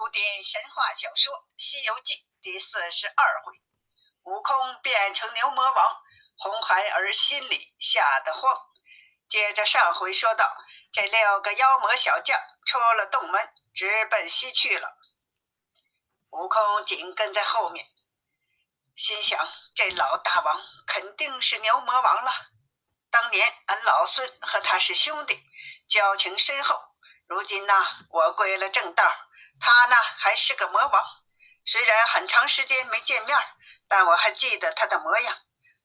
古典神话小说《西游记》第四十二回，悟空变成牛魔王，红孩儿心里吓得慌。接着上回说到，这六个妖魔小将出了洞门，直奔西去了。悟空紧跟在后面，心想：这老大王肯定是牛魔王了。当年俺老孙和他是兄弟，交情深厚。如今呢，我归了正道，他呢还是个魔王。虽然很长时间没见面，但我还记得他的模样。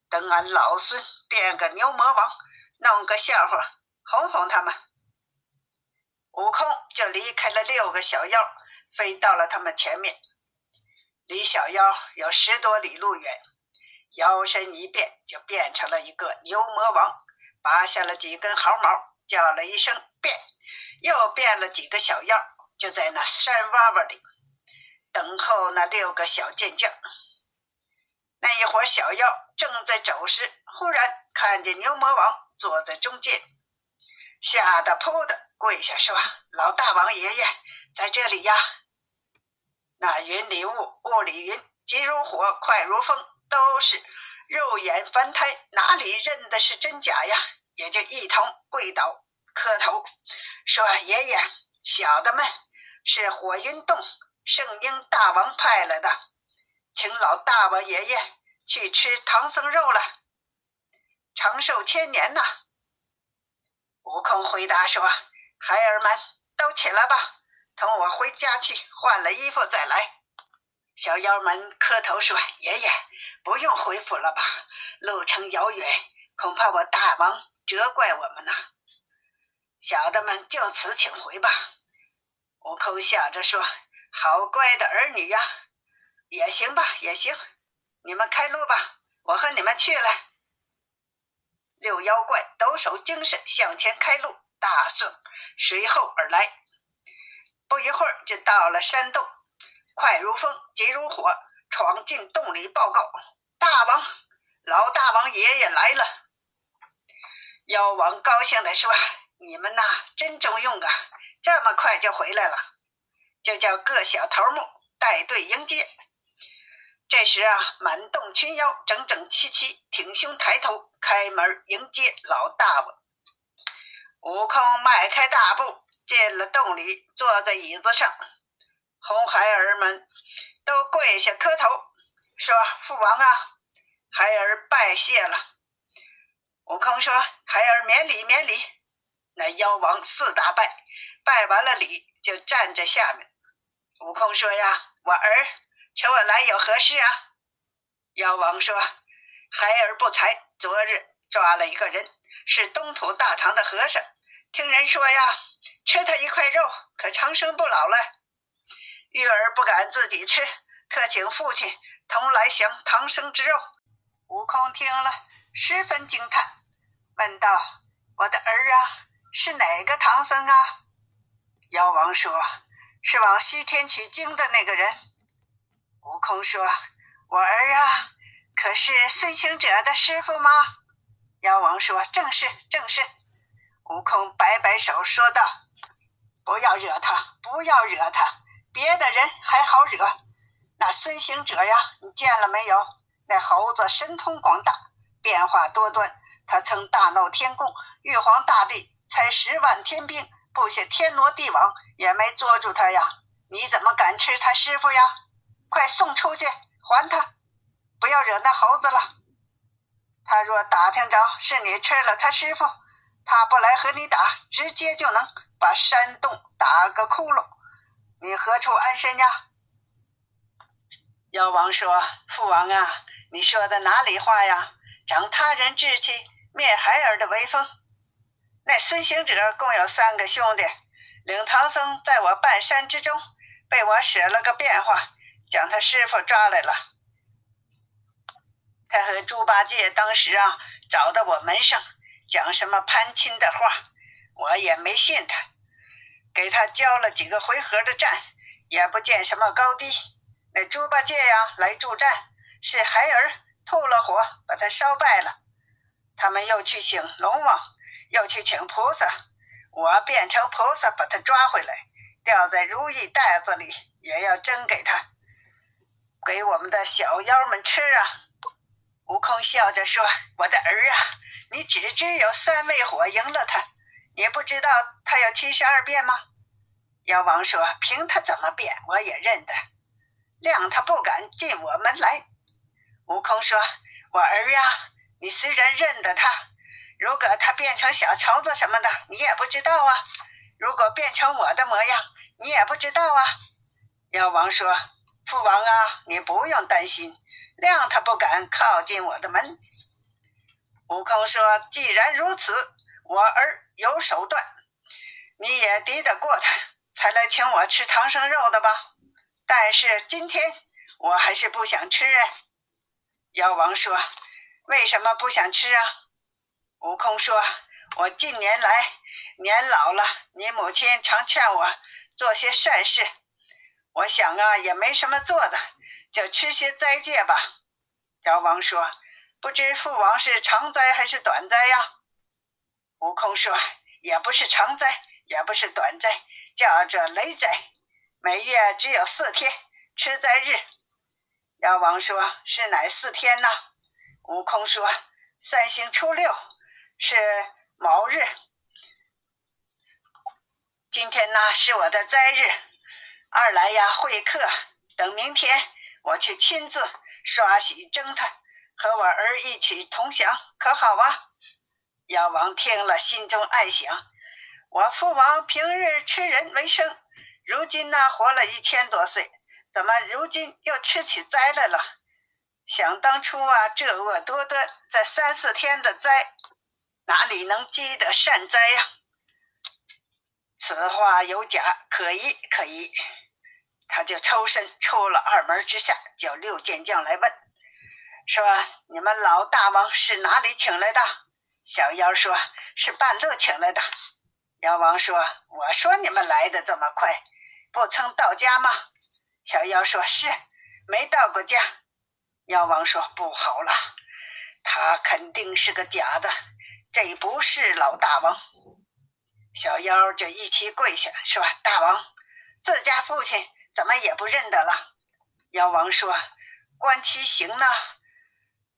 等俺老孙变个牛魔王，弄个笑话哄哄他们。悟空就离开了六个小妖，飞到了他们前面。离小妖有十多里路远，摇身一变，就变成了一个牛魔王，拔下了几根毫毛，叫了一声“变”。又变了几个小妖，就在那山洼洼里等候那六个小健将。那一伙小妖正在走时，忽然看见牛魔王坐在中间，吓得扑的跪下说：“老大王爷爷在这里呀！”那云里雾，雾里云，急如火，快如风，都是肉眼凡胎，哪里认的是真假呀？也就一同跪倒。磕头说：“爷爷，小的们是火云洞圣婴大王派来的，请老大王爷爷去吃唐僧肉了，长寿千年呐。”悟空回答说：“孩儿们都起来吧，同我回家去换了衣服再来。”小妖们磕头说：“爷爷，不用回府了吧？路程遥远，恐怕我大王责怪我们呢。”小的们就此请回吧。悟空笑着说：“好乖的儿女呀，也行吧，也行。你们开路吧，我和你们去了。”六妖怪抖擞精神向前开路，大圣随后而来。不一会儿就到了山洞，快如风，急如火，闯进洞里报告：“大王，老大王爷爷来了。”妖王高兴地说。你们呐，真中用啊！这么快就回来了，就叫各小头目带队迎接。这时啊，满洞群妖整整齐齐，挺胸抬头，开门迎接老大王。悟空迈开大步进了洞里，坐在椅子上。红孩儿们都跪下磕头，说：“父王啊，孩儿拜谢了。”悟空说：“孩儿免礼，免礼。”那妖王四大拜，拜完了礼就站在下面。悟空说：“呀，我儿，求我来有何事啊？”妖王说：“孩儿不才，昨日抓了一个人，是东土大唐的和尚。听人说呀，吃他一块肉可长生不老了。玉儿不敢自己吃，特请父亲同来享唐僧之肉。”悟空听了，十分惊叹，问道：“我的儿啊！”是哪个唐僧啊？妖王说：“是往西天取经的那个人。”悟空说：“我儿啊，可是孙行者的师傅吗？”妖王说：“正是，正是。”悟空摆摆手说道：“不要惹他，不要惹他，别的人还好惹，那孙行者呀，你见了没有？那猴子神通广大，变化多端，他曾大闹天宫，玉皇大帝。”才十万天兵布下天罗地网，也没捉住他呀！你怎么敢吃他师傅呀？快送出去，还他！不要惹那猴子了。他若打听着是你吃了他师傅，他不来和你打，直接就能把山洞打个窟窿。你何处安身呀？妖王说：“父王啊，你说的哪里话呀？长他人志气，灭孩儿的威风。”那孙行者共有三个兄弟，领唐僧在我半山之中，被我使了个变化，将他师傅抓来了。他和猪八戒当时啊，找到我门上，讲什么攀亲的话，我也没信他。给他交了几个回合的战，也不见什么高低。那猪八戒呀来助战，是孩儿吐了火，把他烧败了。他们又去请龙王。要去请菩萨，我变成菩萨把他抓回来，吊在如意袋子里，也要蒸给他，给我们的小妖们吃啊！悟空笑着说：“我的儿啊，你只知有三昧火赢了他，你不知道他有七十二变吗？”妖王说：“凭他怎么变，我也认得，谅他不敢进我们来。”悟空说：“我儿啊，你虽然认得他，如果他变成小虫子什么的，你也不知道啊。如果变成我的模样，你也不知道啊。”妖王说：“父王啊，你不用担心。”谅他不敢靠近我的门。悟空说：“既然如此，我儿有手段，你也敌得过他，才来请我吃唐僧肉的吧？但是今天我还是不想吃哎。”妖王说：“为什么不想吃啊？”悟空说：“我近年来年老了，你母亲常劝我做些善事，我想啊，也没什么做的。”就吃些斋戒吧。妖王说：“不知父王是长斋还是短斋呀？”悟空说：“也不是长斋，也不是短斋，叫做雷斋。每月只有四天吃斋日。”妖王说：“是哪四天呢？”悟空说：“三星初六是卯日。今天呢是我的灾日。二来呀会客，等明天。”我去亲自刷洗蒸它，和我儿一起同享，可好啊？妖王听了，心中暗想：我父王平日吃人为生，如今呢活了一千多岁，怎么如今又吃起灾来了？想当初啊，这恶多端，在三四天的灾，哪里能积得善哉呀？此话有假，可疑，可疑。他就抽身出了二门之下，叫六剑将来问，说：“你们老大王是哪里请来的？”小妖说：“是半路请来的。”妖王说：“我说你们来的这么快，不曾到家吗？”小妖说：“是，没到过家。”妖王说：“不好了，他肯定是个假的，这不是老大王。”小妖就一起跪下说：“大王，自家父亲。”怎么也不认得了？妖王说：“观其形呢，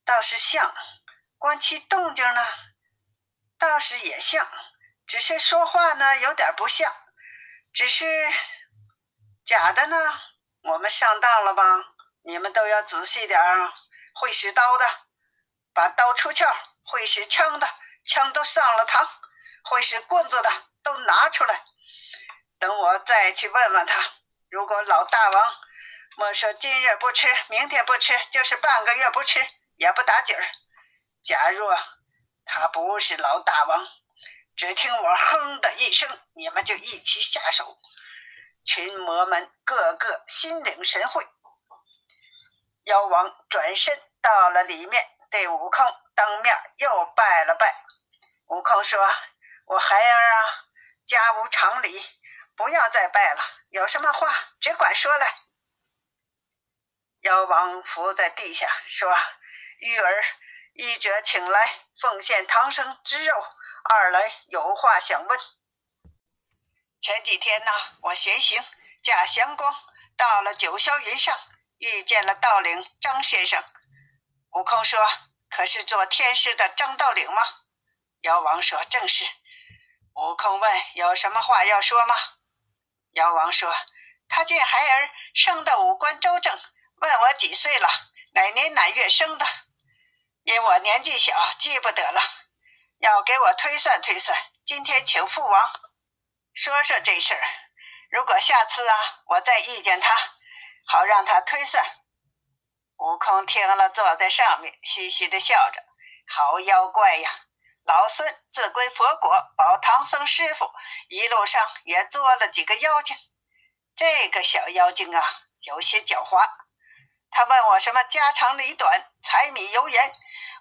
倒是像；观其动静呢，倒是也像。只是说话呢，有点不像。只是假的呢，我们上当了吧？你们都要仔细点儿。会使刀的，把刀出鞘；会使枪的，枪都上了膛；会使棍子的，都拿出来。等我再去问问他。”如果老大王莫说今日不吃，明天不吃，就是半个月不吃也不打紧儿。假若他不是老大王，只听我哼的一声，你们就一起下手。群魔们个个心领神会。妖王转身到了里面，对悟空当面又拜了拜。悟空说：“我孩儿啊，家无常理。”不要再拜了，有什么话只管说来。妖王伏在地下说：“玉儿，一者请来奉献唐僧之肉，二来有话想问。前几天呢，我闲行驾祥光到了九霄云上，遇见了道岭张先生。悟空说：‘可是做天师的张道岭吗？’妖王说：‘正是。’悟空问：‘有什么话要说吗？’妖王说：“他见孩儿生的五官周正，问我几岁了，哪年哪月生的。因我年纪小，记不得了，要给我推算推算。今天请父王说说这事儿。如果下次啊，我再遇见他，好让他推算。”悟空听了，坐在上面，嘻嘻的笑着：“好妖怪呀！”老孙自归佛国，保唐僧师傅，一路上也捉了几个妖精。这个小妖精啊，有些狡猾。他问我什么家长里短、柴米油盐，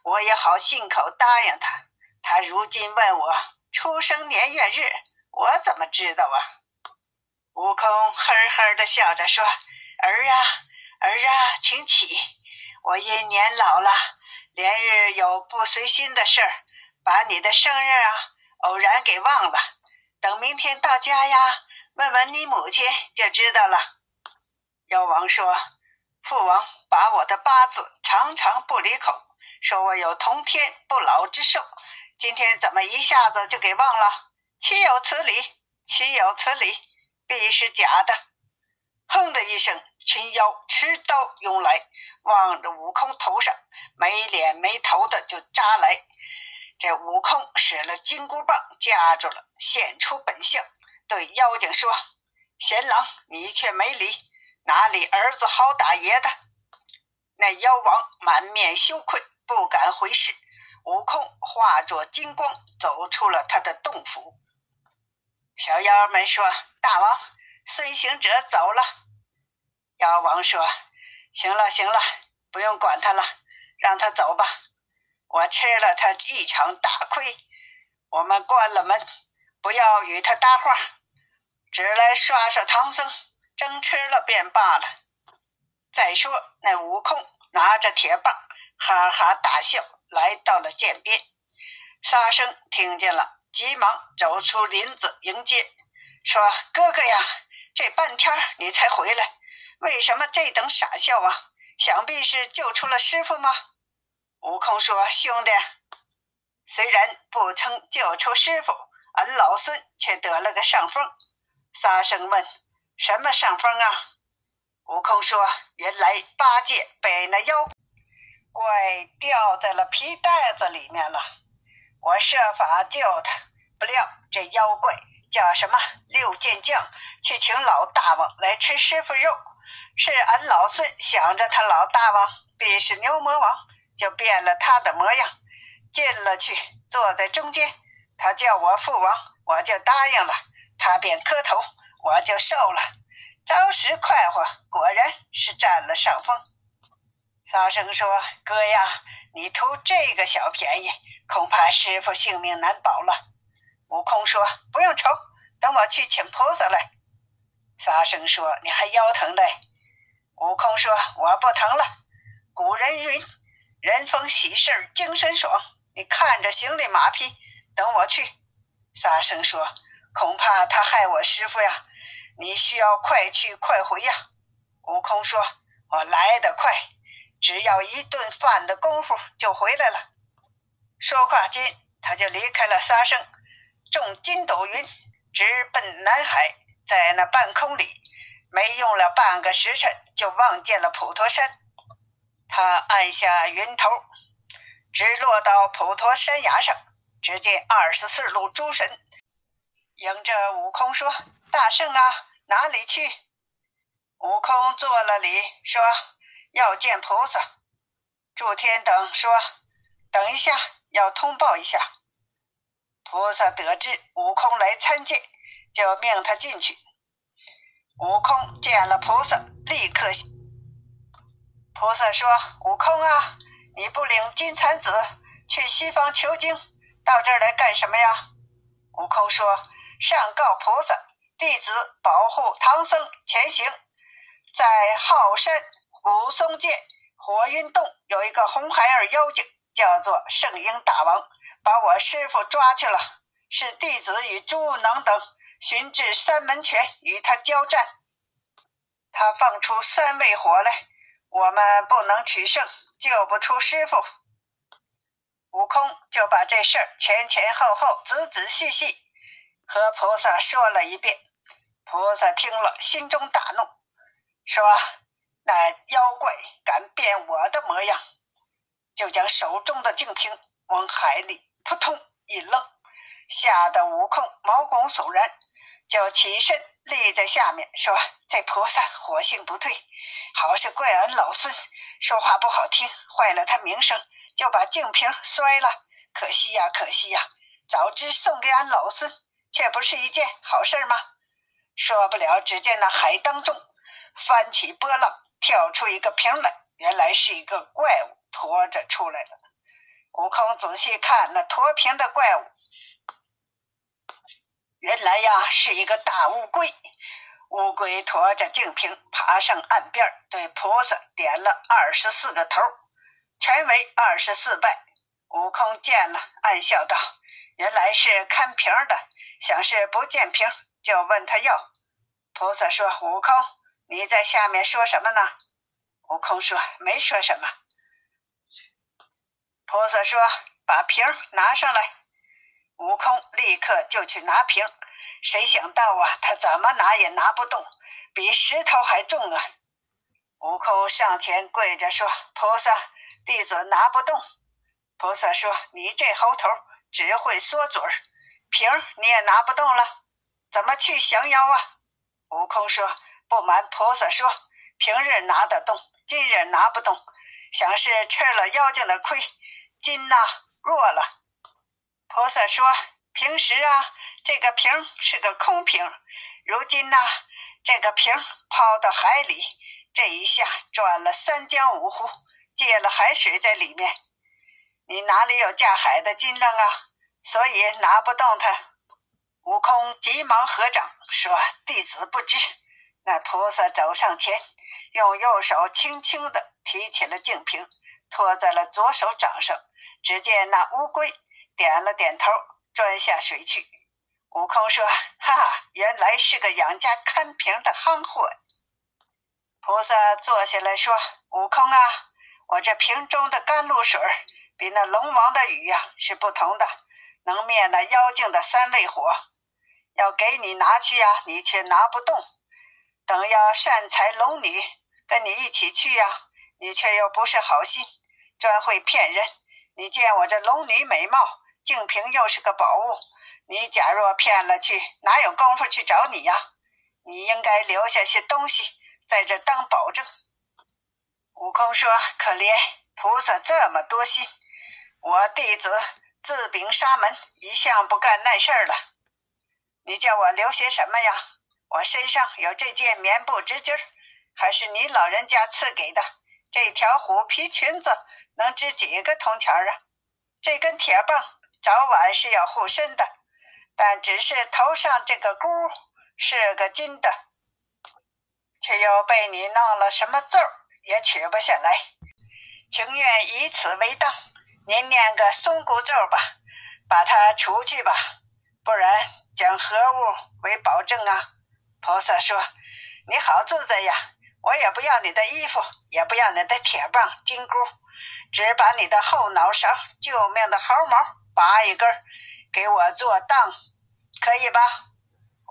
我也好信口答应他。他如今问我出生年月日，我怎么知道啊？悟空呵呵的笑着说：“儿啊，儿啊，请起。我因年老了，连日有不随心的事儿。”把你的生日啊，偶然给忘了。等明天到家呀，问问你母亲就知道了。”妖王说：“父王把我的八字常常不离口，说我有通天不老之寿，今天怎么一下子就给忘了？岂有此理！岂有此理！必是假的！”哼的一声，群妖持刀涌来，往着悟空头上没脸没头的就扎来。这悟空使了金箍棒夹住了，现出本相，对妖精说：“贤郎，你却没理，哪里儿子好打爷的？”那妖王满面羞愧，不敢回视。悟空化作金光，走出了他的洞府。小妖们说：“大王，孙行者走了。”妖王说：“行了，行了，不用管他了，让他走吧。”我吃了他一场大亏，我们关了门，不要与他搭话，只来刷刷唐僧，争吃了便罢了。再说那悟空拿着铁棒，哈哈大笑，来到了涧边。沙僧听见了，急忙走出林子迎接，说：“哥哥呀，这半天你才回来，为什么这等傻笑啊？想必是救出了师傅吗？”悟空说：“兄弟，虽然不曾救出师傅，俺老孙却得了个上风。”沙僧问：“什么上风啊？”悟空说：“原来八戒被那妖怪掉在了皮袋子里面了，我设法救他，不料这妖怪叫什么六剑将，去请老大王来吃师傅肉。是俺老孙想着他老大王必是牛魔王。”就变了他的模样，进了去，坐在中间。他叫我父王，我就答应了。他便磕头，我就受了。着实快活，果然是占了上风。沙僧说：“哥呀，你图这个小便宜，恐怕师傅性命难保了。”悟空说：“不用愁，等我去请菩萨来。”沙僧说：“你还腰疼嘞？”悟空说：“我不疼了。古人云。”人逢喜事精神爽，你看着行李马匹，等我去。沙僧说：“恐怕他害我师傅呀，你需要快去快回呀。”悟空说：“我来得快，只要一顿饭的功夫就回来了。”说话间，他就离开了沙僧，众筋斗云直奔南海。在那半空里，没用了半个时辰，就望见了普陀山。他按下云头，直落到普陀山崖上。只见二十四路诸神迎着悟空说：“大圣啊，哪里去？”悟空做了礼，说：“要见菩萨。”诸天等说：“等一下，要通报一下。”菩萨得知悟空来参见，就命他进去。悟空见了菩萨，立刻。菩萨说：“悟空啊，你不领金蝉子去西方求经，到这儿来干什么呀？”悟空说：“上告菩萨，弟子保护唐僧前行，在浩山古松涧火云洞有一个红孩儿妖精，叫做圣婴大王，把我师傅抓去了。是弟子与朱能等寻至三门泉与他交战，他放出三味火来。”我们不能取胜，救不出师傅。悟空就把这事儿前前后后、仔仔细细和菩萨说了一遍。菩萨听了，心中大怒，说：“那妖怪敢变我的模样！”就将手中的净瓶往海里扑通一扔，吓得悟空毛骨悚然，就起身立在下面，说：“这菩萨火性不退。”好是怪俺老孙说话不好听，坏了他名声，就把净瓶摔了。可惜呀，可惜呀！早知送给俺老孙，却不是一件好事吗？说不了，只见那海当中翻起波浪，跳出一个瓶来，原来是一个怪物驮着出来了。悟空仔细看那驮瓶的怪物，原来呀是一个大乌龟。乌龟驮着净瓶爬上岸边，对菩萨点了二十四个头，全为二十四拜。悟空见了，暗笑道：“原来是看瓶的，想是不见瓶，就问他要。”菩萨说：“悟空，你在下面说什么呢？”悟空说：“没说什么。”菩萨说：“把瓶拿上来。”悟空立刻就去拿瓶，谁想到啊，他怎么拿也拿不动，比石头还重啊！悟空上前跪着说：“菩萨，弟子拿不动。”菩萨说：“你这猴头只会缩嘴儿，瓶你也拿不动了，怎么去降妖啊？”悟空说：“不瞒菩萨说，平日拿得动，今日拿不动，想是吃了妖精的亏。”筋呐弱了，菩萨说：“平时啊，这个瓶是个空瓶，如今呢，这个瓶抛到海里，这一下转了三江五湖，借了海水在里面。你哪里有架海的斤两啊？所以拿不动它。”悟空急忙合掌说：“弟子不知。”那菩萨走上前，用右手轻轻地提起了净瓶，托在了左手掌上。只见那乌龟点了点头，钻下水去。悟空说：“ 哈，原来是个养家看瓶的憨货。”菩萨坐下来说：“悟空啊，我这瓶中的甘露水比那龙王的雨呀是不同的，能灭那妖精的三味火。要给你拿去呀，你却拿不动。等要善财龙女跟你一起去呀，你却又不是好心，专会骗人。”你见我这龙女美貌，净瓶又是个宝物，你假若骗了去，哪有功夫去找你呀？你应该留下些东西在这当保证。悟空说：“可怜菩萨这么多心，我弟子自禀沙门，一向不干那事儿了。你叫我留些什么呀？我身上有这件棉布织巾，还是你老人家赐给的。这条虎皮裙子。”能值几个铜钱啊？这根铁棒早晚是要护身的，但只是头上这个箍是个金的，却又被你弄了什么咒也取不下来。情愿以此为当，您念个松箍咒吧，把它除去吧，不然将何物为保证啊？菩萨说：“你好自在呀，我也不要你的衣服，也不要你的铁棒、金箍。”只把你的后脑勺救命的毫毛拔一根，给我做当，可以吧？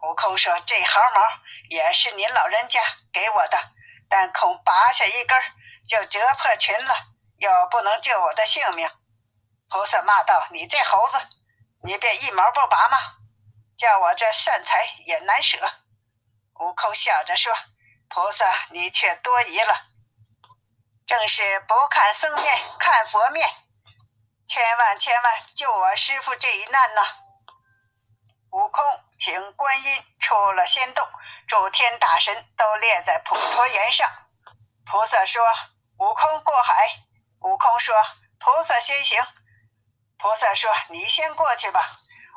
悟空说：“这毫毛也是您老人家给我的，但恐拔下一根就折破裙了，又不能救我的性命。”菩萨骂道：“你这猴子，你便一毛不拔吗？叫我这善财也难舍。”悟空笑着说：“菩萨，你却多疑了。”正是不看僧面看佛面，千万千万救我师傅这一难呐！悟空请观音出了仙洞，诸天大神都列在普陀岩上。菩萨说：“悟空过海。”悟空说：“菩萨先行。”菩萨说：“你先过去吧。”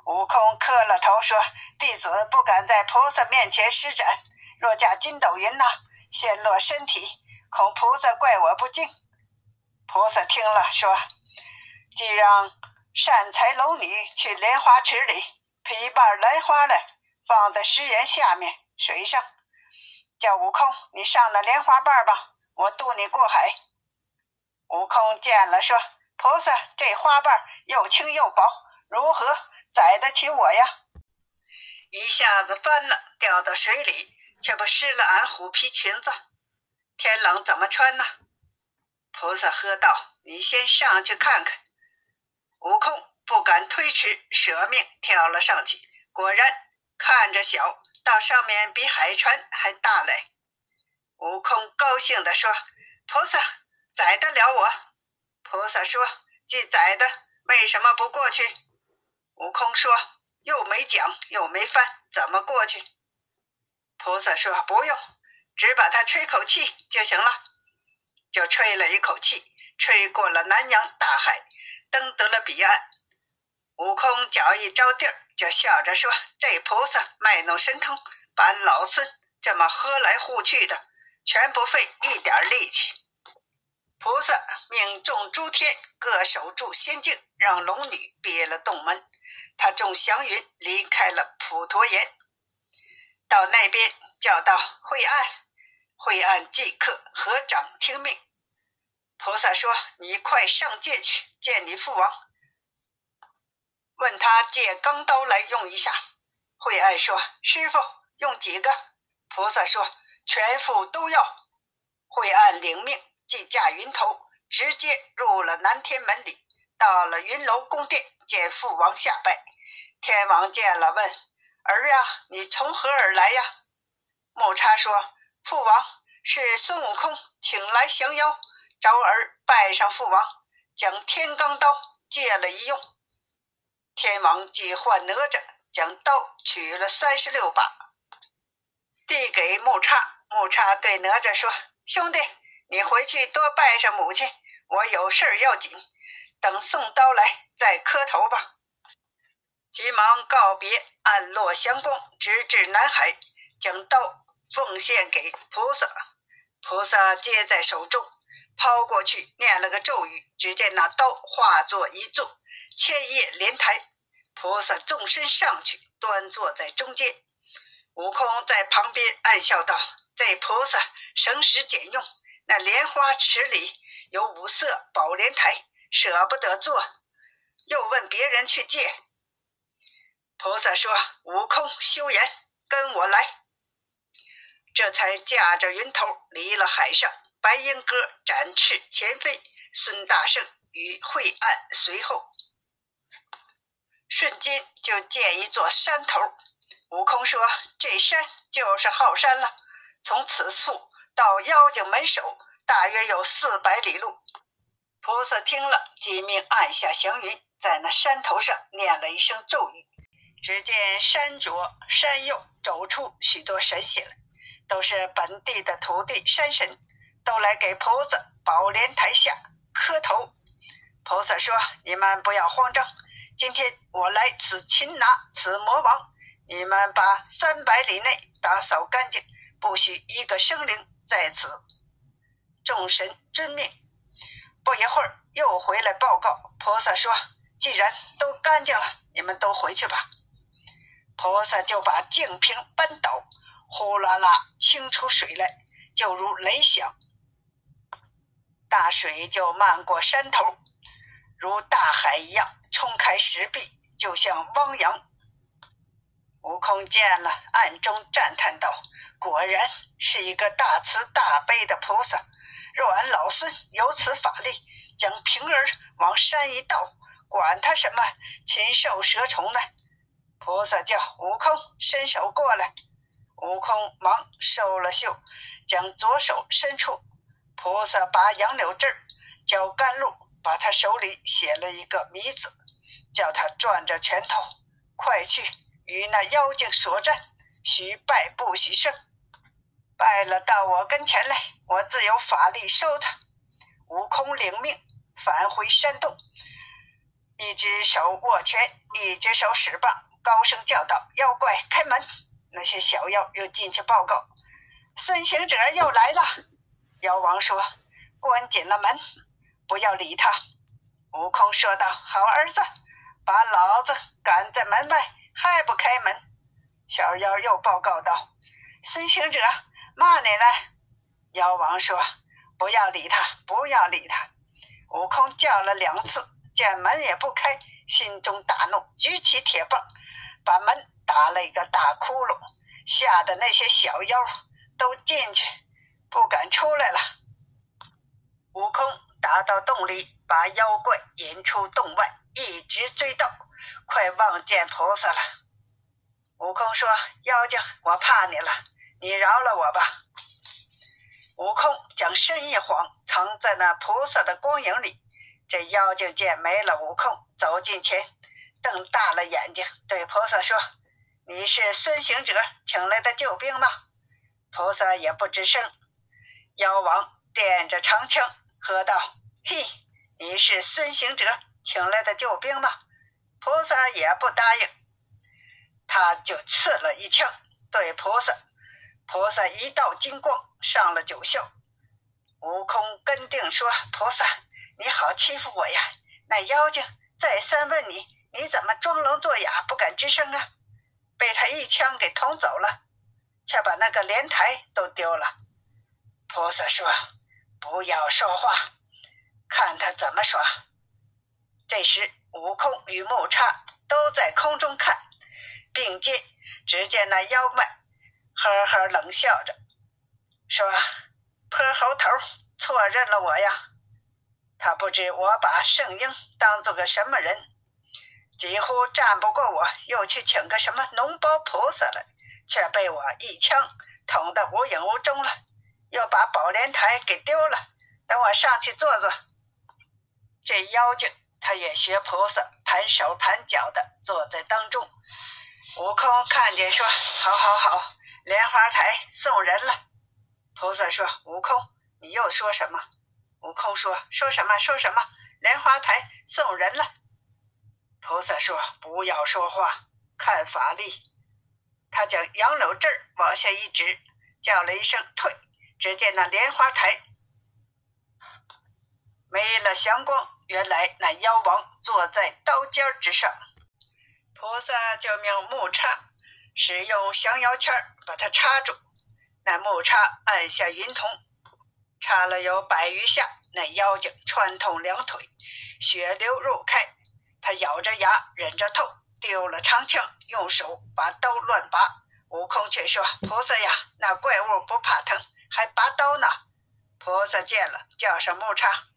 悟空磕了头说：“弟子不敢在菩萨面前施展，若驾筋斗云呐，陷落身体。”恐菩萨怪我不敬，菩萨听了说：“即让善财龙女去莲花池里劈一瓣兰花来，放在石岩下面水上，叫悟空你上那莲花瓣吧，我渡你过海。”悟空见了说：“菩萨这花瓣又轻又薄，如何载得起我呀？”一下子翻了，掉到水里，却不湿了俺虎皮裙子。天冷怎么穿呢？菩萨喝道：“你先上去看看。”悟空不敢推迟，舍命跳了上去。果然看着小，到上面比海船还大嘞。悟空高兴地说：“菩萨载得了我。”菩萨说：“既载的，为什么不过去？”悟空说：“又没桨，又没帆，怎么过去？”菩萨说：“不用。”只把它吹口气就行了，就吹了一口气，吹过了南洋大海，登得了彼岸。悟空脚一着地儿，就笑着说：“这菩萨卖弄神通，把老孙这么喝来呼去的，全不费一点力气。”菩萨命众诸天各守住仙境，让龙女憋了洞门。他众祥云离开了普陀岩，到那边。叫道：“惠安，惠安即刻合掌听命。”菩萨说：“你快上界去见你父王，问他借钢刀来用一下。”惠安说：“师傅，用几个？”菩萨说：“全副都要。”惠安领命，即驾云头，直接入了南天门里，到了云楼宫殿，见父王下拜。天王见了，问：“儿啊，你从何而来呀？”木叉说：“父王是孙悟空请来降妖，招儿拜上父王，将天罡刀借了一用。”天王即唤哪吒，将刀取了三十六把，递给木叉。木叉对哪吒说。兄弟，你回去多拜上母亲，我有事儿要紧，等送刀来再磕头吧。急忙告别，暗落祥光，直至南海，将刀奉献给菩萨。菩萨接在手中，抛过去，念了个咒语，只见那刀化作一座千叶莲台，菩萨纵身上去，端坐在中间。悟空在旁边暗笑道：“这菩萨。”省时俭用，那莲花池里有五色宝莲台，舍不得做，又问别人去借。菩萨说：“悟空休言，跟我来。”这才驾着云头离了海上。白鹰哥展翅前飞，孙大圣与惠岸随后，瞬间就见一座山头。悟空说：“这山就是后山了，从此处。”到妖精门首，大约有四百里路。菩萨听了，即命按下祥云，在那山头上念了一声咒语。只见山左山右走出许多神仙来，都是本地的土地山神，都来给菩萨宝莲台下磕头。菩萨说：“你们不要慌张，今天我来此擒拿此魔王，你们把三百里内打扫干净，不许一个生灵。”在此，众神遵命。不一会儿，又回来报告。菩萨说：“既然都干净了，你们都回去吧。”菩萨就把净瓶搬倒，呼啦啦清出水来，就如雷响。大水就漫过山头，如大海一样冲开石壁，就像汪洋。悟空见了，暗中赞叹道。果然是一个大慈大悲的菩萨。若俺老孙有此法力，将平儿往山一倒，管他什么禽兽蛇虫呢？菩萨叫悟空伸手过来，悟空忙收了袖，将左手伸出。菩萨拔杨柳枝，浇甘露，把他手里写了一个“迷”字，叫他攥着拳头，快去与那妖精所战，许败不许胜。败了，到我跟前来，我自有法力收他。悟空领命，返回山洞，一只手握拳，一只手使棒，高声叫道：“妖怪，开门！”那些小妖又进去报告：“孙行者又来了。”妖王说：“关紧了门，不要理他。”悟空说道：“好儿子，把老子赶在门外，还不开门？”小妖又报告道：“孙行者。”骂你了，妖王说：“不要理他，不要理他。”悟空叫了两次，见门也不开，心中大怒，举起铁棒，把门打了一个大窟窿，吓得那些小妖都进去，不敢出来了。悟空打到洞里，把妖怪引出洞外，一直追到，快望见菩萨了。悟空说：“妖精，我怕你了。”你饶了我吧！悟空将身一晃，藏在那菩萨的光影里。这妖精见没了悟空，走近前，瞪大了眼睛，对菩萨说：“你是孙行者请来的救兵吗？”菩萨也不吱声。妖王点着长枪，喝道：“嘿，你是孙行者请来的救兵吗？”菩萨也不答应，他就刺了一枪，对菩萨。菩萨一道金光上了九霄，悟空跟定说：“菩萨，你好欺负我呀！”那妖精再三问你，你怎么装聋作哑，不敢吱声啊？被他一枪给捅走了。却把那个莲台都丢了。菩萨说：“不要说话，看他怎么说。”这时，悟空与木叉都在空中看，并肩。只见那妖怪呵呵冷笑着，说：“泼猴头，错认了我呀！他不知我把圣婴当做个什么人，几乎战不过我，又去请个什么脓包菩萨来，却被我一枪捅得无影无踪了，又把宝莲台给丢了。等我上去坐坐。”这妖精他也学菩萨，盘手盘脚的坐在当中。悟空看见，说：“好，好，好，莲花台送人了。”菩萨说：“悟空，你又说什么？”悟空说：“说什么？说什么？莲花台送人了。”菩萨说：“不要说话，看法力。”他将杨柳枝往下一指，叫了一声“退”，只见那莲花台没了祥光，原来那妖王坐在刀尖之上。菩萨就命木叉使用降妖签把它插住。那木叉按下云筒，插了有百余下，那妖精穿痛两腿，血流肉开。他咬着牙，忍着痛，丢了长枪，用手把刀乱拔。悟空却说：“菩萨呀，那怪物不怕疼，还拔刀呢。”菩萨见了，叫上木叉，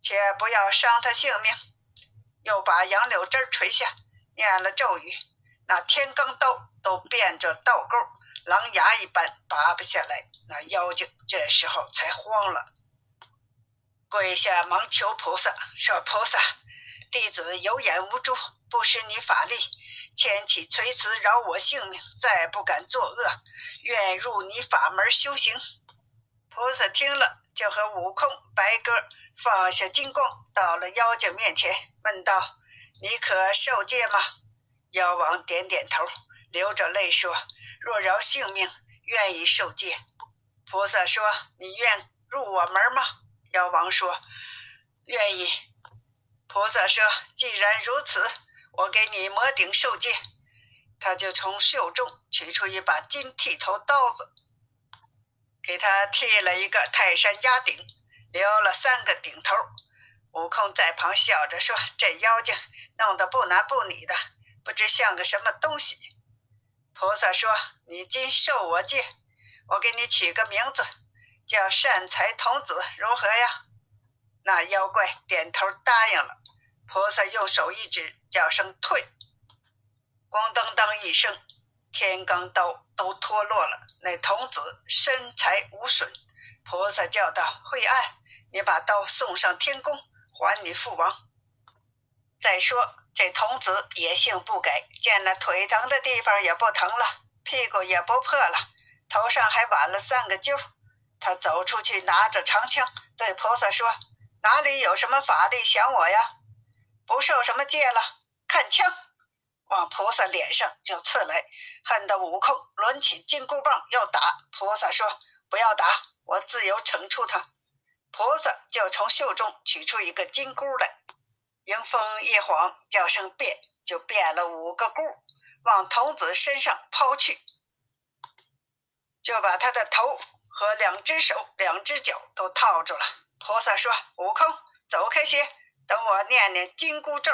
且不要伤他性命，又把杨柳枝垂下。念了咒语，那天罡刀都变着倒钩，狼牙一般拔不下来。那妖精这时候才慌了，跪下忙求菩萨说：“菩萨，弟子有眼无珠，不识你法力，千祈垂慈饶我性命，再不敢作恶，愿入你法门修行。”菩萨听了，就和悟空、白鸽放下金光，到了妖精面前，问道。你可受戒吗？妖王点点头，流着泪说：“若饶性命，愿意受戒。”菩萨说：“你愿入我门吗？”妖王说：“愿意。”菩萨说：“既然如此，我给你磨顶受戒。”他就从袖中取出一把金剃头刀子，给他剃了一个泰山压顶，留了三个顶头。悟空在旁笑着说：“这妖精。”弄得不男不女的，不知像个什么东西。菩萨说：“你今受我戒，我给你取个名字，叫善财童子，如何呀？”那妖怪点头答应了。菩萨用手一指，叫声“退”，咣当当一声，天罡刀都脱落了。那童子身材无损。菩萨叫道：“惠安，你把刀送上天宫，还你父王。”再说，这童子野性不改，见了腿疼的地方也不疼了，屁股也不破了，头上还挽了三个揪。他走出去，拿着长枪，对菩萨说：“哪里有什么法力降我呀？不受什么戒了，看枪！”往菩萨脸上就刺来，恨得悟空抡起金箍棒要打。菩萨说：“不要打，我自有惩处他。”菩萨就从袖中取出一个金箍来。迎风一晃，叫声变，就变了五个箍，往童子身上抛去，就把他的头和两只手、两只脚都套住了。菩萨说：“悟空，走开些，等我念念紧箍咒。”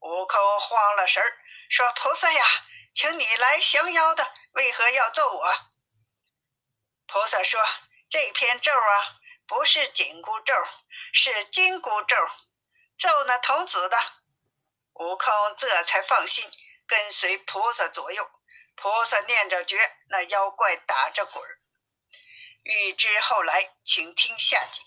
悟空慌了神儿，说：“菩萨呀，请你来降妖的，为何要揍我？”菩萨说：“这篇咒啊，不是紧箍咒，是金箍咒。”咒那童子的，悟空这才放心，跟随菩萨左右。菩萨念着诀，那妖怪打着滚儿。欲知后来，请听下集。